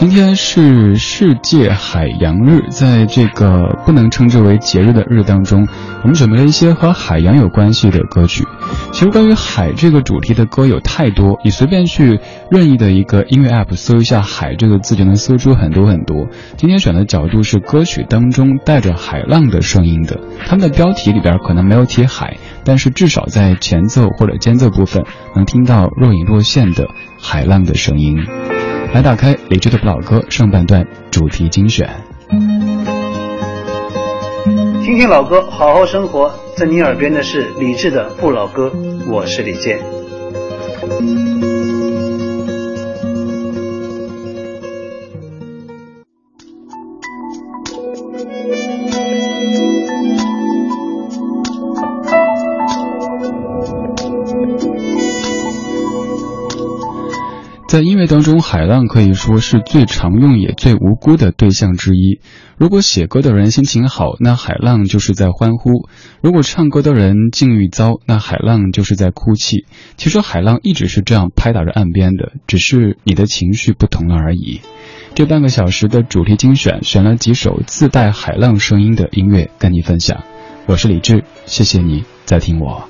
今天是世界海洋日，在这个不能称之为节日的日当中，我们准备了一些和海洋有关系的歌曲。其实关于海这个主题的歌有太多，你随便去任意的一个音乐 app 搜一下“海”这个字，就能搜出很多很多。今天选的角度是歌曲当中带着海浪的声音的，他们的标题里边可能没有提海，但是至少在前奏或者间奏部分能听到若隐若现的海浪的声音。来打开李志的不老歌上半段主题精选，听听老歌，好好生活。在你耳边的是李志的不老歌，我是李健。在音乐当中，海浪可以说是最常用也最无辜的对象之一。如果写歌的人心情好，那海浪就是在欢呼；如果唱歌的人境遇糟，那海浪就是在哭泣。其实海浪一直是这样拍打着岸边的，只是你的情绪不同了而已。这半个小时的主题精选，选了几首自带海浪声音的音乐跟你分享。我是李志，谢谢你在听我。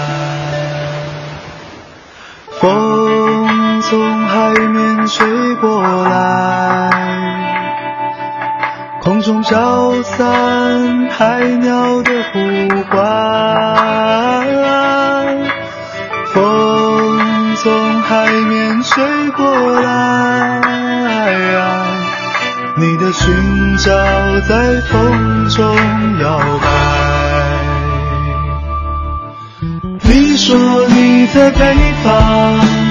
从海面吹。过来，空中飘散海鸟的呼唤，风从海面吹过来，你的裙角在风中摇摆。你说你在北方。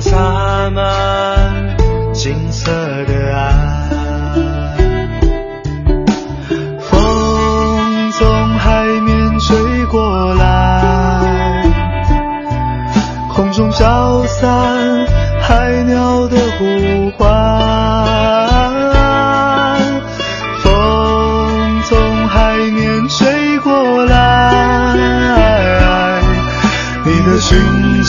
洒满金色的爱。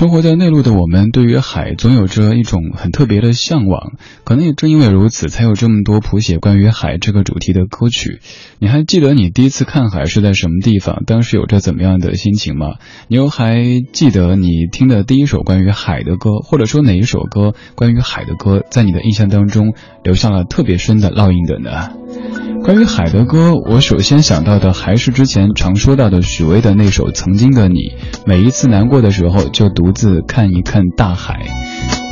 生活在内陆的我们，对于海总有着一种很特别的向往。可能也正因为如此，才有这么多谱写关于海这个主题的歌曲。你还记得你第一次看海是在什么地方？当时有着怎么样的心情吗？你又还记得你听的第一首关于海的歌，或者说哪一首歌关于海的歌，在你的印象当中留下了特别深的烙印的呢？关于海的歌，我首先想到的还是之前常说到的许巍的那首《曾经的你》。每一次难过的时候，就读字看一看大海。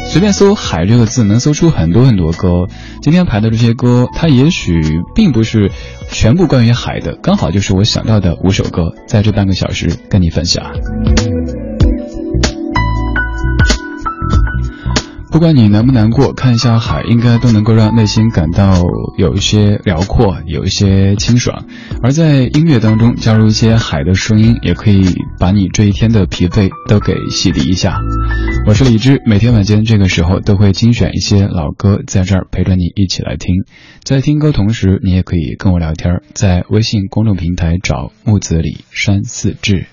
随便搜“海”这个字，能搜出很多很多歌。今天排的这些歌，它也许并不是全部关于海的，刚好就是我想到的五首歌，在这半个小时跟你分享。不管你难不难过，看一下海，应该都能够让内心感到有一些辽阔，有一些清爽。而在音乐当中加入一些海的声音，也可以把你这一天的疲惫都给洗涤一下。我是李志，每天晚间这个时候都会精选一些老歌，在这儿陪着你一起来听。在听歌同时，你也可以跟我聊天，在微信公众平台找木子李山寺志。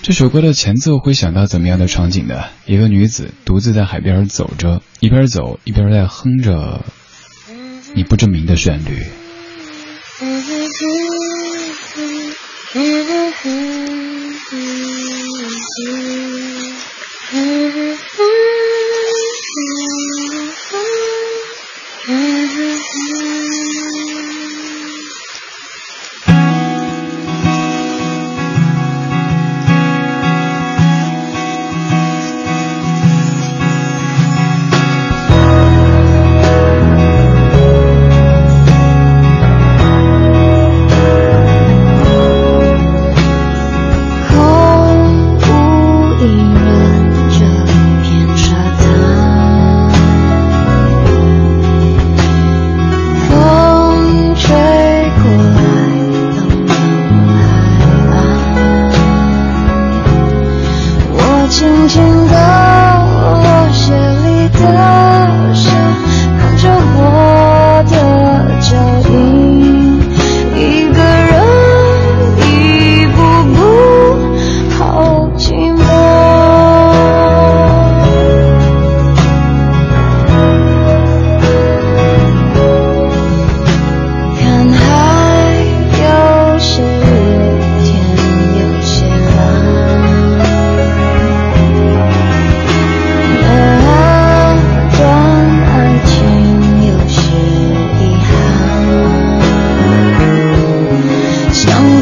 这首歌的前奏会想到怎么样的场景呢？一个女子独自在海边走着，一边走一边在哼着你不知名的旋律。轻轻的我心里的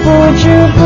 想念你。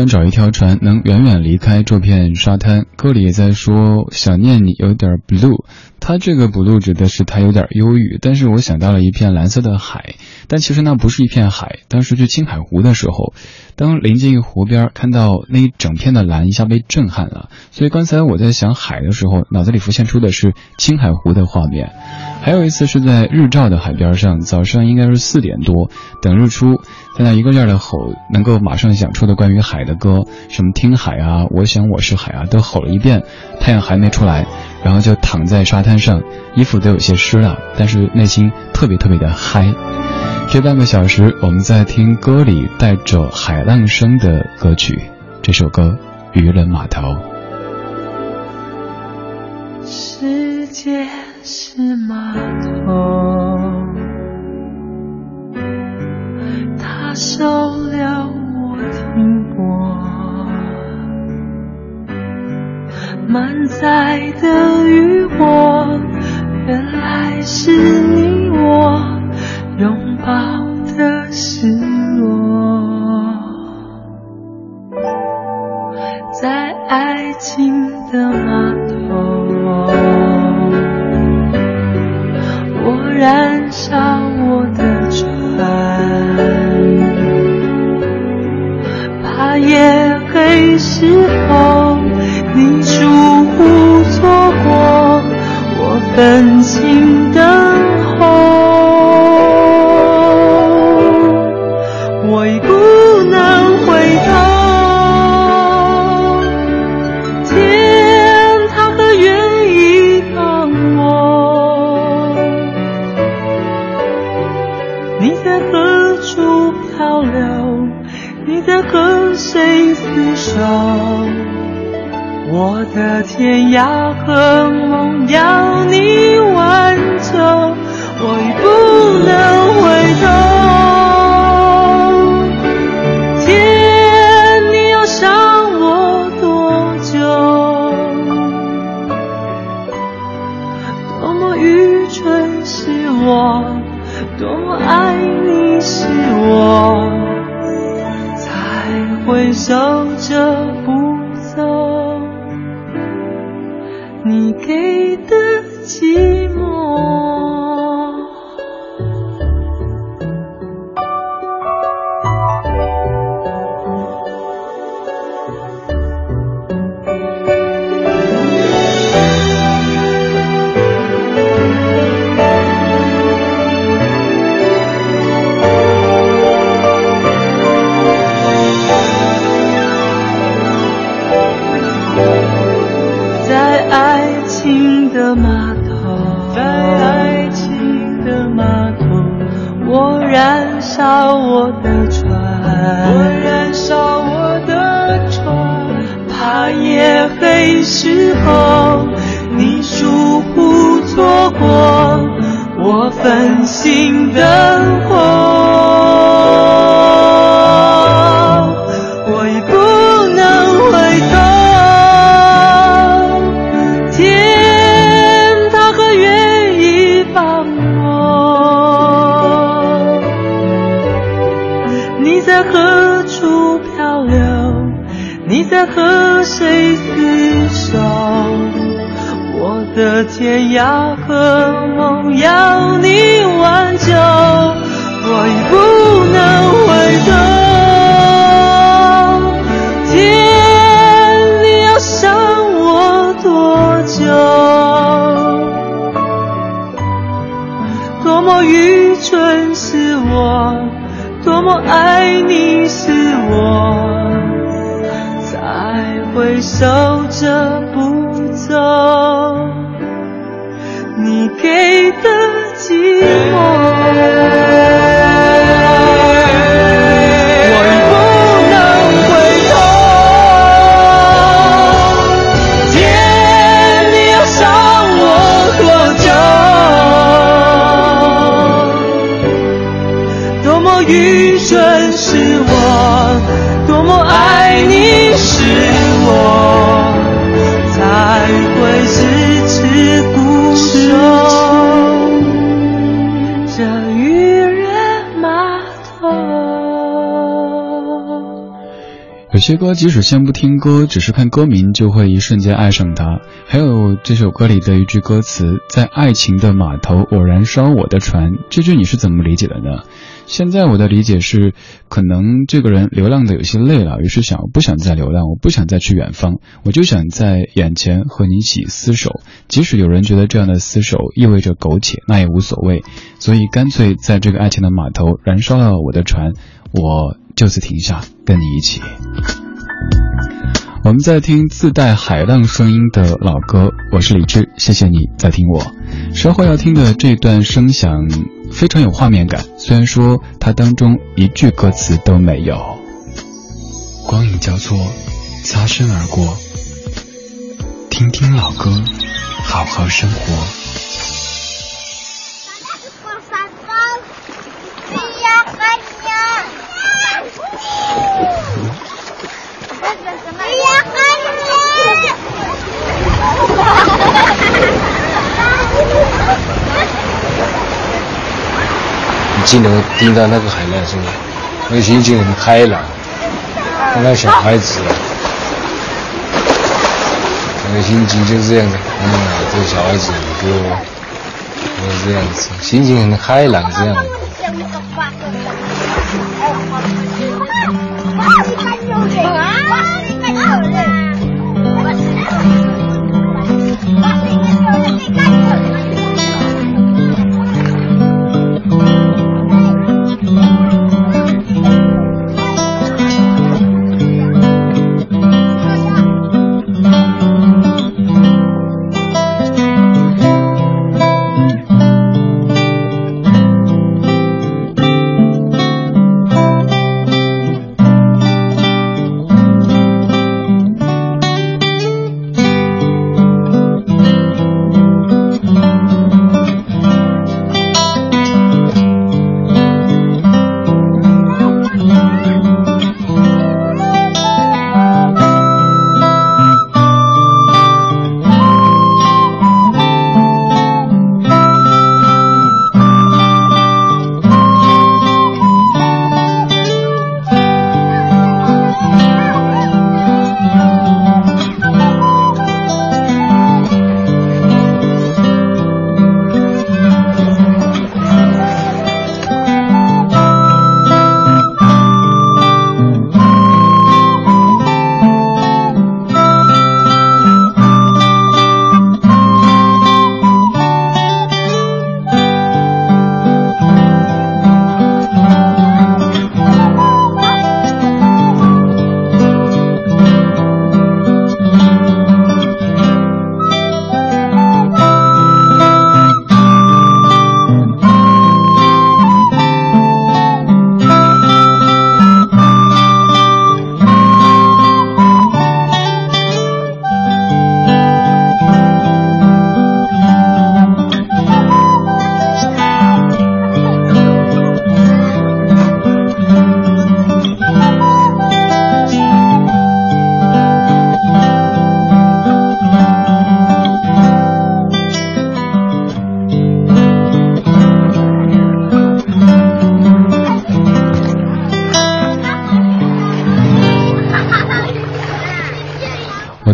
想找一条船，能远远离开这片沙滩。歌里也在说想念你，有点 blue。他这个 blue 指的是他有点忧郁，但是我想到了一片蓝色的海，但其实那不是一片海。当时去青海湖的时候，当临近湖边，看到那一整片的蓝，一下被震撼了。所以刚才我在想海的时候，脑子里浮现出的是青海湖的画面。还有一次是在日照的海边上，早上应该是四点多，等日出，在那一个劲儿的吼，能够马上想出的关于海的歌，什么听海啊，我想我是海啊，都吼了一遍。太阳还没出来，然后就躺在沙滩上，衣服都有些湿了，但是内心特别特别的嗨。这半个小时，我们在听歌里带着海浪声的歌曲，这首歌《渔人码头》。世界。是码头，他收了我停泊，满载是码头，在爱情的码头，我燃烧我的船，我燃烧我的船，怕夜黑时候你疏忽错过我分心灯火。在和谁厮守？我的天涯和梦要你挽救。我已不能回头，天，你要伤我多久？多么愚蠢是我，多么爱你是我。会笑着不走，你给的寂寞。我已不能回头，天，你要伤我多久。多么愚。些歌即使先不听歌，只是看歌名就会一瞬间爱上它。还有这首歌里的一句歌词：“在爱情的码头，我燃烧我的船。”这句你是怎么理解的呢？现在我的理解是，可能这个人流浪的有些累了，于是想不想再流浪，我不想再去远方，我就想在眼前和你一起厮守。即使有人觉得这样的厮守意味着苟且，那也无所谓。所以干脆在这个爱情的码头燃烧了我的船，我。就此停下，跟你一起。我们在听自带海浪声音的老歌，我是李志，谢谢你在听我。稍后要听的这段声响非常有画面感，虽然说它当中一句歌词都没有。光影交错，擦身而过，听听老歌，好好生活。只能盯到那个海浪声，那个心情很开朗，那小孩子，那个心情就是这样的。嗯，这个小孩子就就是这样子，心情很开朗这样。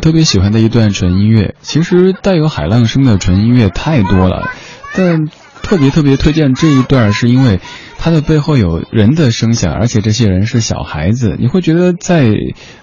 特别喜欢的一段纯音乐，其实带有海浪声的纯音乐太多了，但特别特别推荐这一段，是因为。它的背后有人的声响，而且这些人是小孩子，你会觉得在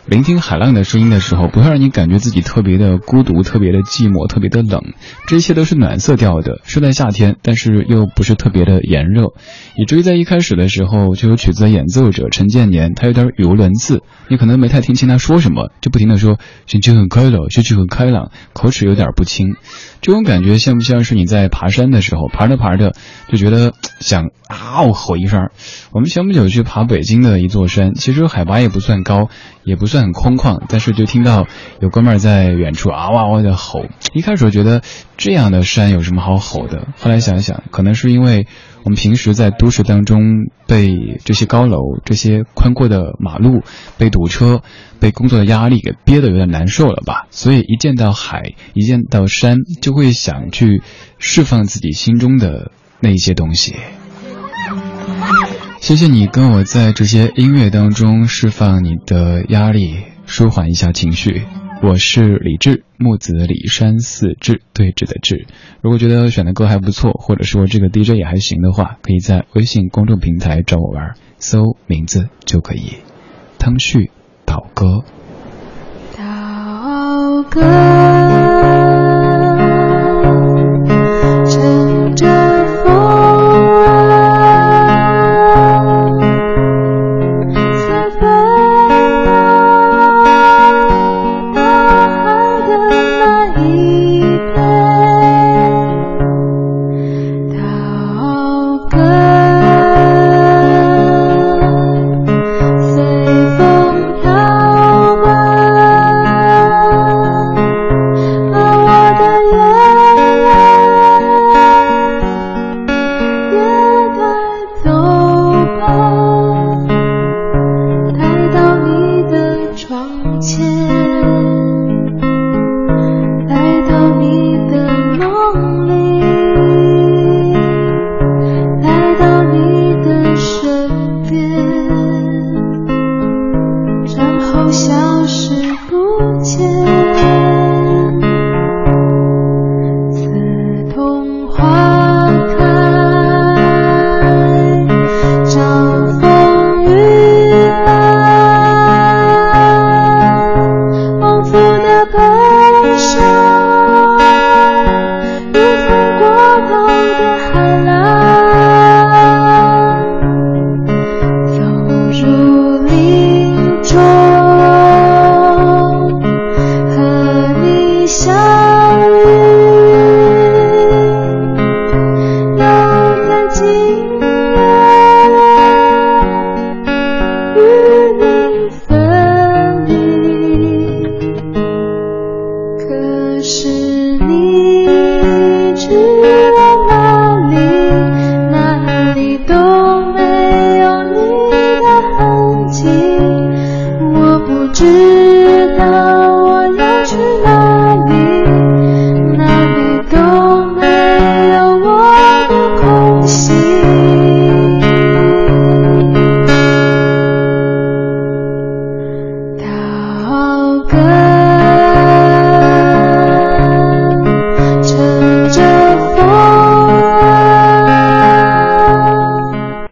聆听海浪的声音的时候，不会让你感觉自己特别的孤独、特别的寂寞、特别的冷，这一切都是暖色调的，是在夏天，但是又不是特别的炎热，以至于在一开始的时候就有曲子的演奏者陈建年，他有点语无伦次，你可能没太听清他说什么，就不停的说心情很开朗，心情很开朗，口齿有点不清，这种感觉像不像是你在爬山的时候，爬着爬着就觉得想嗷吼。一声，我们前不久去爬北京的一座山，其实海拔也不算高，也不算很空旷，但是就听到有哥们儿在远处啊哇哇的吼。一开始觉得这样的山有什么好吼的，后来想想，可能是因为我们平时在都市当中被这些高楼、这些宽阔的马路、被堵车、被工作的压力给憋得有点难受了吧，所以一见到海，一见到山，就会想去释放自己心中的那一些东西。谢谢你跟我在这些音乐当中释放你的压力，舒缓一下情绪。我是李志，木子李山四志对峙的志。如果觉得选的歌还不错，或者说这个 DJ 也还行的话，可以在微信公众平台找我玩，搜名字就可以。汤旭，祷歌。祷歌。